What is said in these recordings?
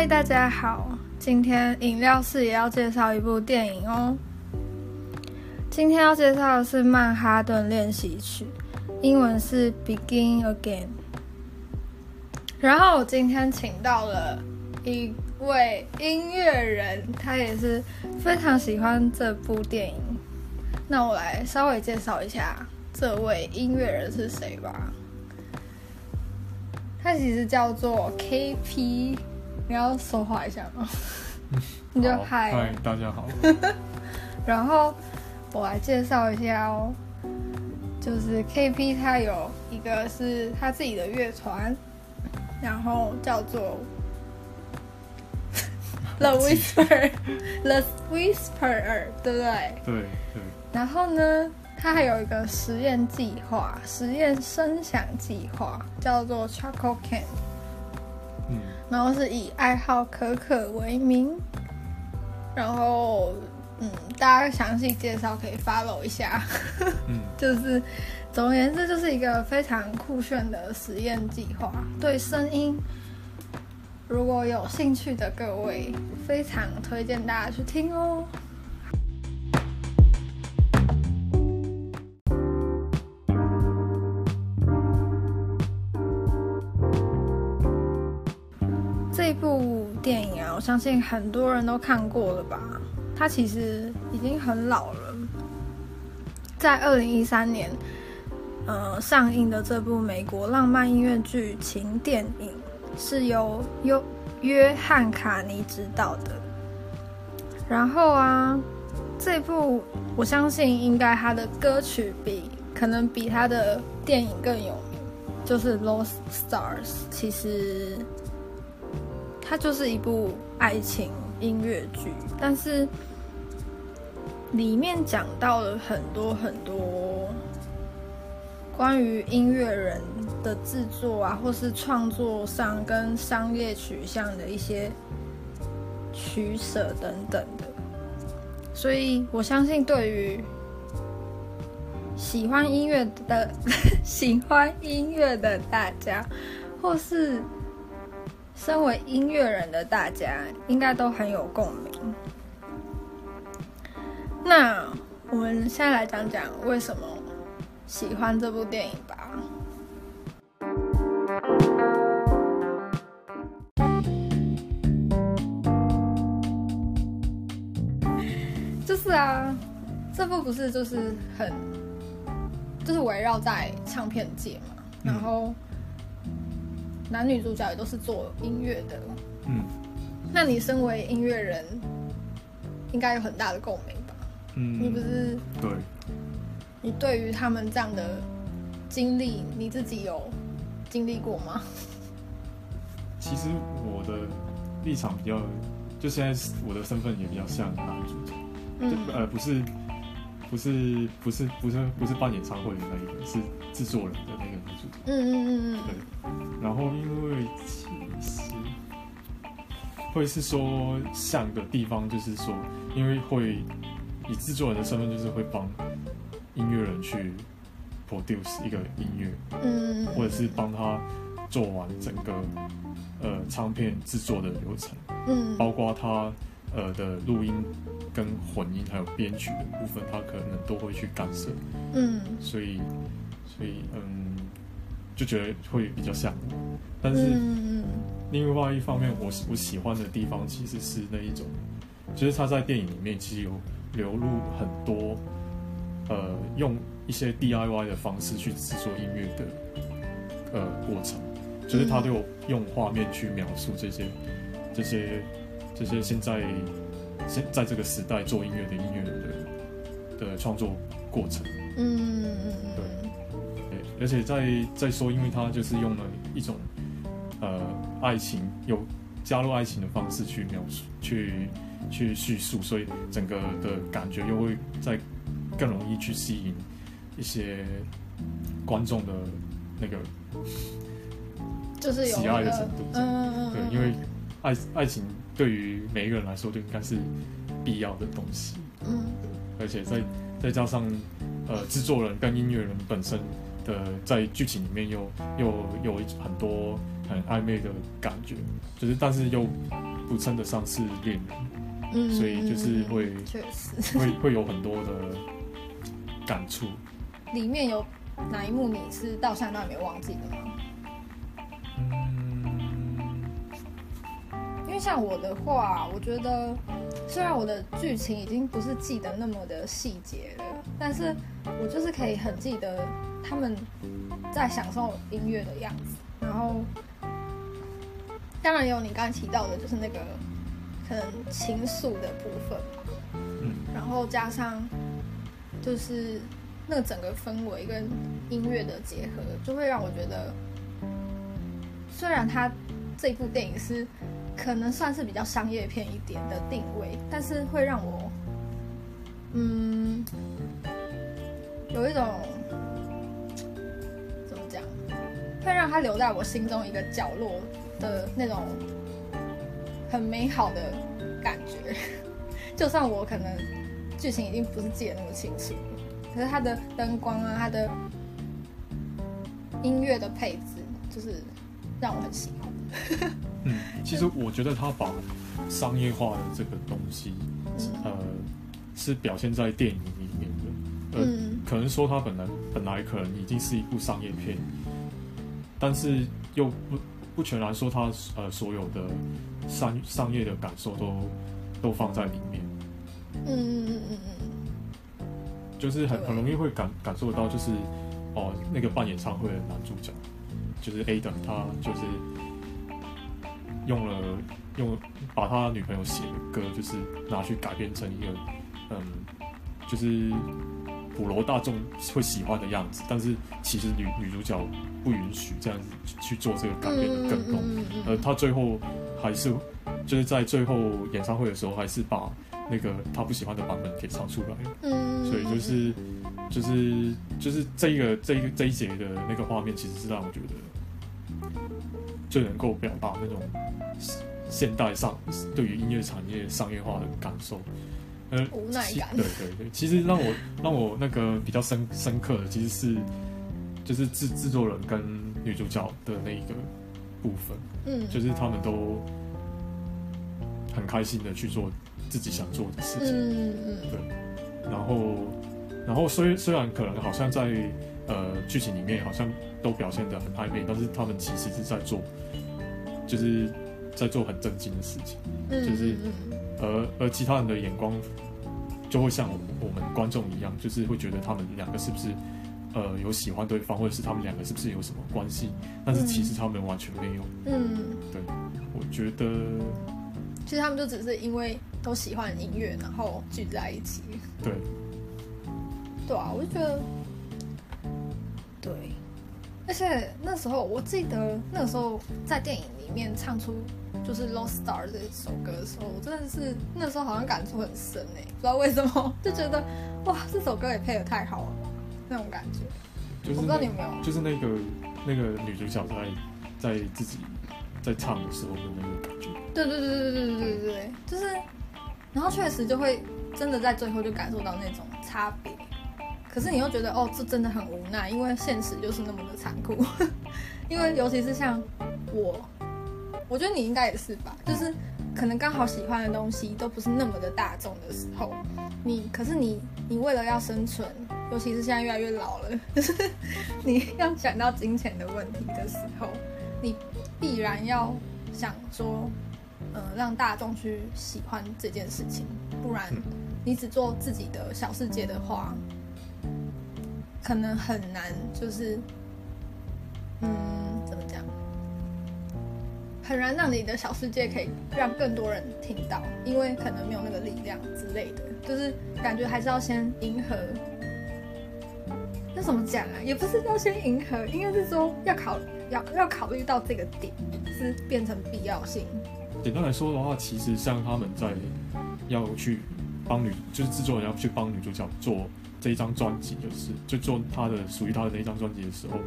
嗨，大家好，今天饮料室也要介绍一部电影哦。今天要介绍的是《曼哈顿练习曲》，英文是《Begin Again》。然后我今天请到了一位音乐人，他也是非常喜欢这部电影。那我来稍微介绍一下这位音乐人是谁吧。他其实叫做 KP，你要说话一下吗？你就嗨，嗨，大家好。然后我来介绍一下哦，就是 KP 他有一个是他自己的乐团，然后叫做 The Whisper，The Whisperer，对不对？对对。然后呢？他还有一个实验计划，实验声响计划，叫做 Choco Can。嗯，然后是以爱好可可为名。然后，嗯，大家详细介绍可以 follow 一下。嗯，就是，总而言之，就是一个非常酷炫的实验计划。对声音，如果有兴趣的各位，非常推荐大家去听哦。我相信很多人都看过了吧？他其实已经很老了，在二零一三年，呃，上映的这部美国浪漫音乐剧情电影是由约约翰卡尼执导的。然后啊，这部我相信应该他的歌曲比可能比他的电影更有名，就是《Lost Stars》。其实。它就是一部爱情音乐剧，但是里面讲到了很多很多关于音乐人的制作啊，或是创作上跟商业取向的一些取舍等等的。所以我相信，对于喜欢音乐的 喜欢音乐的大家，或是。身为音乐人的大家，应该都很有共鸣。那我们现在来讲讲为什么喜欢这部电影吧。就是啊，这部不是就是很，就是围绕在唱片界嘛，然后。男女主角也都是做音乐的，嗯，那你身为音乐人，应该有很大的共鸣吧？嗯，你不是对，你对于他们这样的经历，你自己有经历过吗？其实我的立场比较，就现在我的身份也比较像男主角，嗯，呃，不是，不是，不是，不是，不是办演唱会的那一个，是制作人的那个女主角，嗯嗯嗯嗯，对。然后，因为其实会是说像的地方，就是说，因为会以制作人的身份，就是会帮音乐人去 produce 一个音乐，嗯，或者是帮他做完整个呃唱片制作的流程，嗯，包括他呃的录音跟混音还有编曲的部分，他可能都会去干涉，嗯，所以，所以，嗯。就觉得会比较像，但是另外一方面，我我喜欢的地方其实是那一种，就是他在电影里面其实有流露很多，呃，用一些 DIY 的方式去制作音乐的呃过程，就是他都有用画面去描述这些这些这些现在现在这个时代做音乐的音乐人的的创作过程，嗯，对。而且在在说，因为他就是用了一种呃爱情有加入爱情的方式去描述、去去叙述，所以整个的感觉又会在更容易去吸引一些观众的那个就是喜爱的程度。嗯嗯嗯。对，因为爱爱情对于每一个人来说都应该是必要的东西。嗯。而且再再加上呃制作人跟音乐人本身。的在剧情里面又又有很多很暧昧的感觉，就是但是又不称得上是恋人，嗯，所以就是会确实会会有很多的感触。里面有哪一幕你是到现在都还没忘记的吗？像我的话，我觉得虽然我的剧情已经不是记得那么的细节了，但是我就是可以很记得他们在享受音乐的样子。然后，当然也有你刚才提到的，就是那个可能情愫的部分，然后加上就是那整个氛围跟音乐的结合，就会让我觉得，虽然它这部电影是可能算是比较商业片一点的定位，但是会让我，嗯，有一种怎么讲，会让它留在我心中一个角落的那种很美好的感觉。就算我可能剧情已经不是记得那么清楚，可是它的灯光啊，它的音乐的配置，就是让我很喜欢。嗯，其实我觉得他把商业化的这个东西，呃，是表现在电影里面的。呃，嗯可能说他本来本来可能已经是一部商业片，但是又不不全然说他呃所有的商商业的感受都都放在里面，嗯嗯嗯嗯嗯，就是很很容易会感感受到，就是哦那个办演唱会的男主角，就是 A 的，他就是用了用把他女朋友写的歌，就是拿去改编成一个嗯，就是普罗大众会喜欢的样子，但是其实女女主角不允许这样子去去做这个改编的更动。嗯嗯呃，他最后还是就是在最后演唱会的时候，还是把那个他不喜欢的版本给唱出来。嗯，所以就是就是就是这一个这一个这一节的那个画面，其实是让我觉得最能够表达那种现代上对于音乐产业商业化的感受。呃，无奈感。对对对，其实让我让我那个比较深深刻的，其实是就是制制作人跟女主角的那一个部分。嗯，就是他们都很开心的去做自己想做的事情，嗯嗯。对。然后，然后虽虽然可能好像在呃剧情里面好像都表现的很暧昧，但是他们其实是在做，就是在做很正经的事情，嗯，就是嗯而而其他人的眼光就会像我们我们观众一样，就是会觉得他们两个是不是呃有喜欢对方，或者是他们两个是不是有什么关系，但是其实他们完全没有。嗯，对，我觉得其实他们就只是因为都喜欢音乐，然后聚在一起。对，对啊，我就觉得，对，而且那时候我记得那个时候在电影里面唱出就是《Lost Star》这首歌的时候，我真的是那时候好像感触很深哎，不知道为什么 就觉得哇，这首歌也配的太好了，那种感觉。就是我不知道你有没有，就是那个那个女主角在在自己在唱的时候的那个感觉。对对对对对对对对对，就是，然后确实就会真的在最后就感受到那种差别，可是你又觉得哦，这真的很无奈，因为现实就是那么的残酷，因为尤其是像我，我觉得你应该也是吧，就是可能刚好喜欢的东西都不是那么的大众的时候，你可是你你为了要生存，尤其是现在越来越老了，就是你要想到金钱的问题的时候，你必然要想说，呃，让大众去喜欢这件事情，不然嗯。你只做自己的小世界的话，可能很难，就是，嗯，怎么讲？很难让你的小世界可以让更多人听到，因为可能没有那个力量之类的，就是感觉还是要先迎合。那怎么讲啊？也不是要先迎合，应该是说要考要要考虑到这个点是变成必要性。简单来说的话，其实像他们在要去帮女，就是制作人要去帮女主角做这一张专辑，就是就做他的属于他的那一张专辑的时候，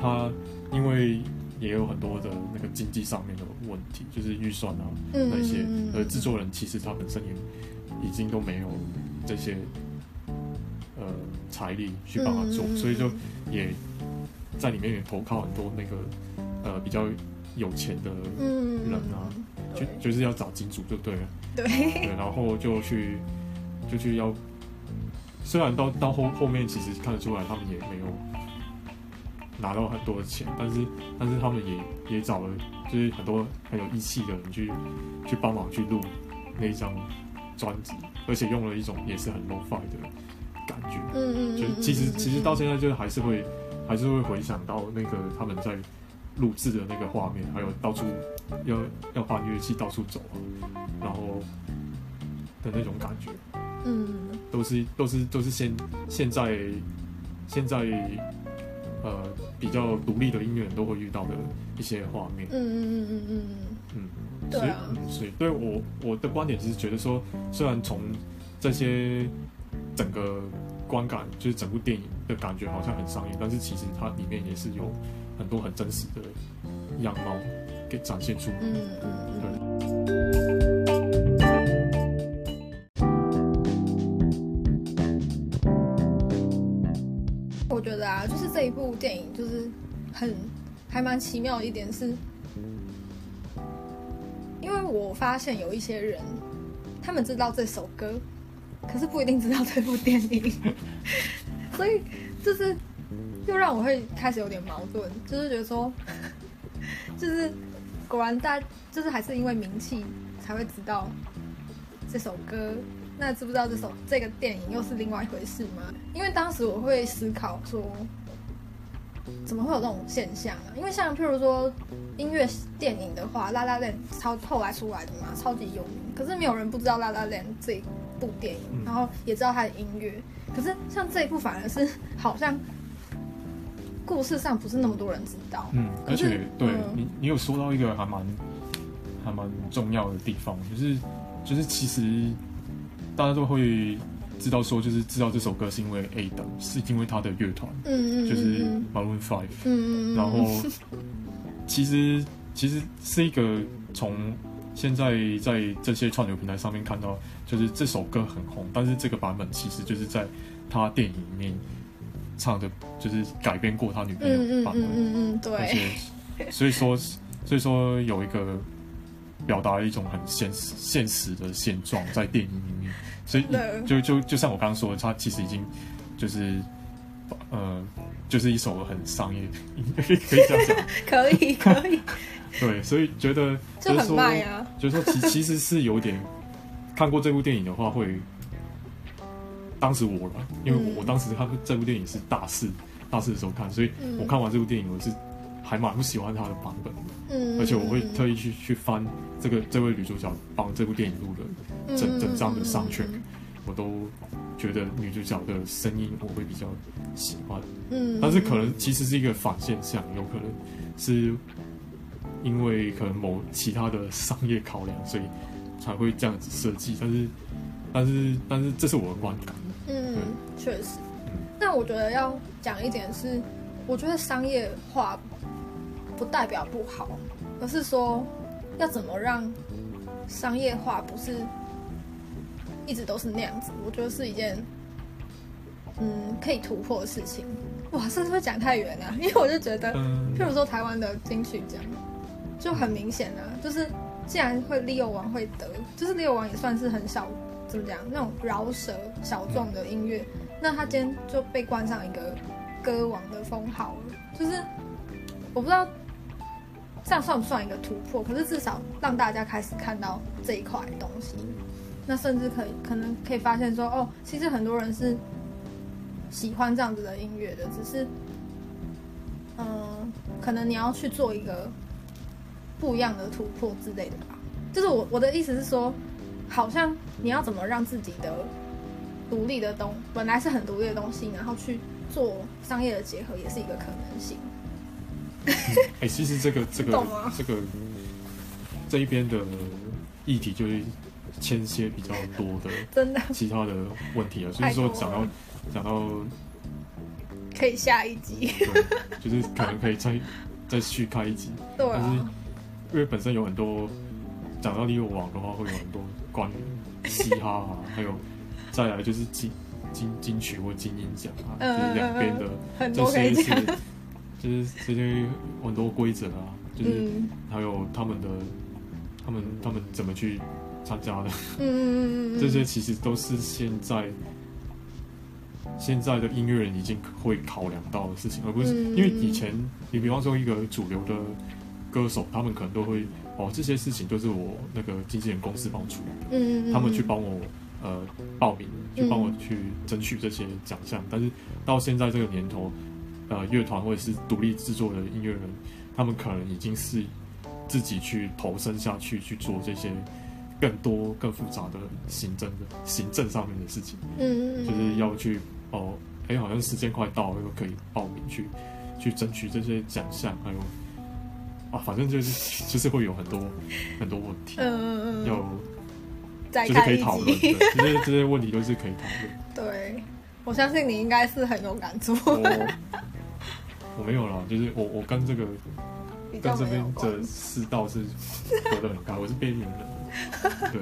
他因为也有很多的那个经济上面的问题，就是预算啊嗯那些而制作人其实他本身也已经都没有这些呃财力去帮他做，所以就也在里面也投靠很多那个呃呃比较有钱的嗯人啊，就就是要找金主就对了，对，对，然后就去就去要，虽然到到后后面其实看得出来他们也没有拿到很多的钱，但是但是他们也也找了就是很多很有义气的人去去帮忙去录那一张专辑，而且用了一种也是很 low fi 的感觉，嗯嗯，就嗯其实嗯其实到现在就还是会还是会回想到那个他们在录制的那个画面，还有到处要要搬乐器到处走啊，然后的那种感觉，嗯。都是都是都是现现在现在呃比较独立的音乐人都会遇到的一些画面嗯，嗯嗯嗯嗯嗯，对啊所以嗯所以对我我的观点是觉得说，虽然从这些整个观感，就是整部电影的感觉好像很商业，但是其实它里面也是有很多很真实的样貌给展现出来。嗯嗯嗯。对，一部电影就是很还蛮奇妙的一点是，因为我发现有一些人，他们知道这首歌，可是不一定知道这部电影，所以就是又让我会开始有点矛盾，就是觉得说，就是果然大就是还是因为名气才会知道这首歌，那知不知道这首这个电影又是另外一回事吗？因为当时我会思考说，怎么会有这种现象啊？因为像譬如说音乐电影的话，《La La Land》超后来出来的嘛，超级有名，可是没有人不知道《La La Land》这一部电影，嗯然后也知道它的音乐。可是像这一部反而是好像故事上不是那么多人知道，嗯，而且对、嗯你你有说到一个还蛮还蛮重要的地方，就是就是其实大家都会知道说，就是知道这首歌是因为 A 的，是因为他的乐团嗯嗯，就是嗯 Maroon Five。嗯嗯，然后其实其实是一个从现在在这些串流平台上面看到，就是这首歌很红，但是这个版本其实就是在他电影里面唱的，就是改编过他女朋友版本，嗯嗯对，且 所以说所以说有一个表达一种很现实现实的现状在电影里面，所以就就就像我刚刚说的，它其实已经就是呃，就是一首很商业，可以可以这样讲，可以可以，对，所以觉得就很卖啊，就是说其其实是有点看过这部电影的话会，当时我了，因为我、嗯我当时看这部电影是大四大四的时候看，所以嗯。我看完这部电影我是还蛮不喜欢他的版本的，嗯，而且我会嗯特意去去翻这个这位女主角帮这部电影录的整整张的 soundtrack，我都觉得女主角的声音我会比较喜欢，嗯，但是可能其实是一个反现象，有可能是因为可能某其他的商业考量，所以才会这样子设计。但是，但是，但是这是我的观感。嗯，确实嗯。但我觉得要讲一点是，我觉得商业化不代表不好，而是说要怎么让商业化不是一直都是那样子。我觉得是一件嗯可以突破的事情。哇，是不是会讲太远啊？因为我就觉得，嗯譬如说台湾的金曲奖，就很明显啊，就是既然会 Leo 王会得，就是 Leo 王也算是很小，怎么讲那种饶舌小众的音乐，那他今天就被冠上一个歌王的封号了，就是我不知道这样算不算一个突破，可是至少让大家开始看到这一块东西，那甚至可以可能可以发现说，哦，其实很多人是喜欢这样子的音乐的，只是嗯，可能你要去做一个不一样的突破之类的吧。就是我我的意思是说，好像你要怎么让自己的独立的东，本来是很独立的东西，然后去做商业的结合，也是一个可能性。哎、其实这个这个这个这一边的议题就是牵些比较多的 真的其他的问题了。所以说讲到讲到可以下一集，对，就是可能可以再再去开一集。对但是啊，因为本身有很多讲到利用网的话，会有很多关于嘻哈啊，还有再来就是金金金曲或金鹰奖啊，嗯就是两边的很这些就是这些很多规则啊，就是嗯还有他们的他们他们怎么去参加的，嗯嗯嗯嗯，这些其实都是现在现在的音乐人已经会考量到的事情，而不是嗯因为以前你比方说一个主流的歌手，他们可能都会哦这些事情都是我那个经纪人公司帮我处理的。嗯嗯，他们去帮我呃报名，去帮我去争取这些奖项。但是到现在这个年头，呃，乐团或者是独立制作的音乐人，他们可能已经是自己去投身下去去做这些更多更复杂的行政的行政上面的事情，嗯嗯，就是要去哦，哎、好像时间快到了，又可以报名去去争取这些奖项，还有啊，反正就是就是会有很多很多问题。嗯嗯嗯，要就是可以讨论集。的，这些这些问题都是可以讨论。对，我相信你应该是很有感触，我我没有啦，就是我我跟这个跟这边没有关的世道是隔得很开，我是边缘人。对，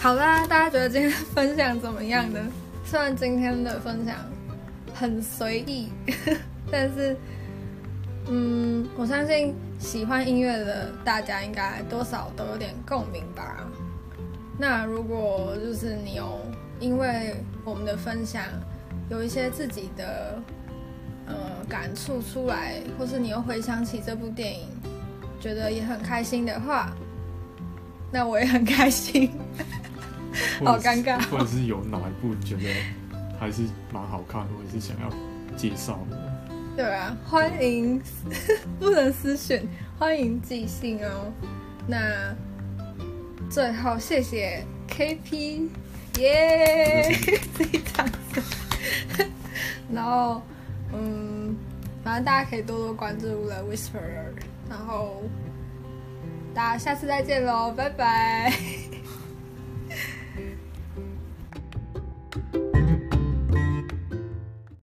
好啦，大家觉得今天分享怎么样呢？虽然今天的分享很随意，但是，嗯，我相信喜欢音乐的大家应该多少都有点共鸣吧。那如果就是你有因为我们的分享有一些自己的呃感触出来，或是你又回想起这部电影，觉得也很开心的话，那我也很开心。好尴尬或者是有哪一部觉得还是蛮好看，或者是想要介绍的，对啊，欢迎 不能私讯，欢迎寄信哦。那最后谢谢 KP，耶，自己掌声。然后嗯，反正大家可以多多关注 The Whisperer，然后大家下次再见喽，拜拜。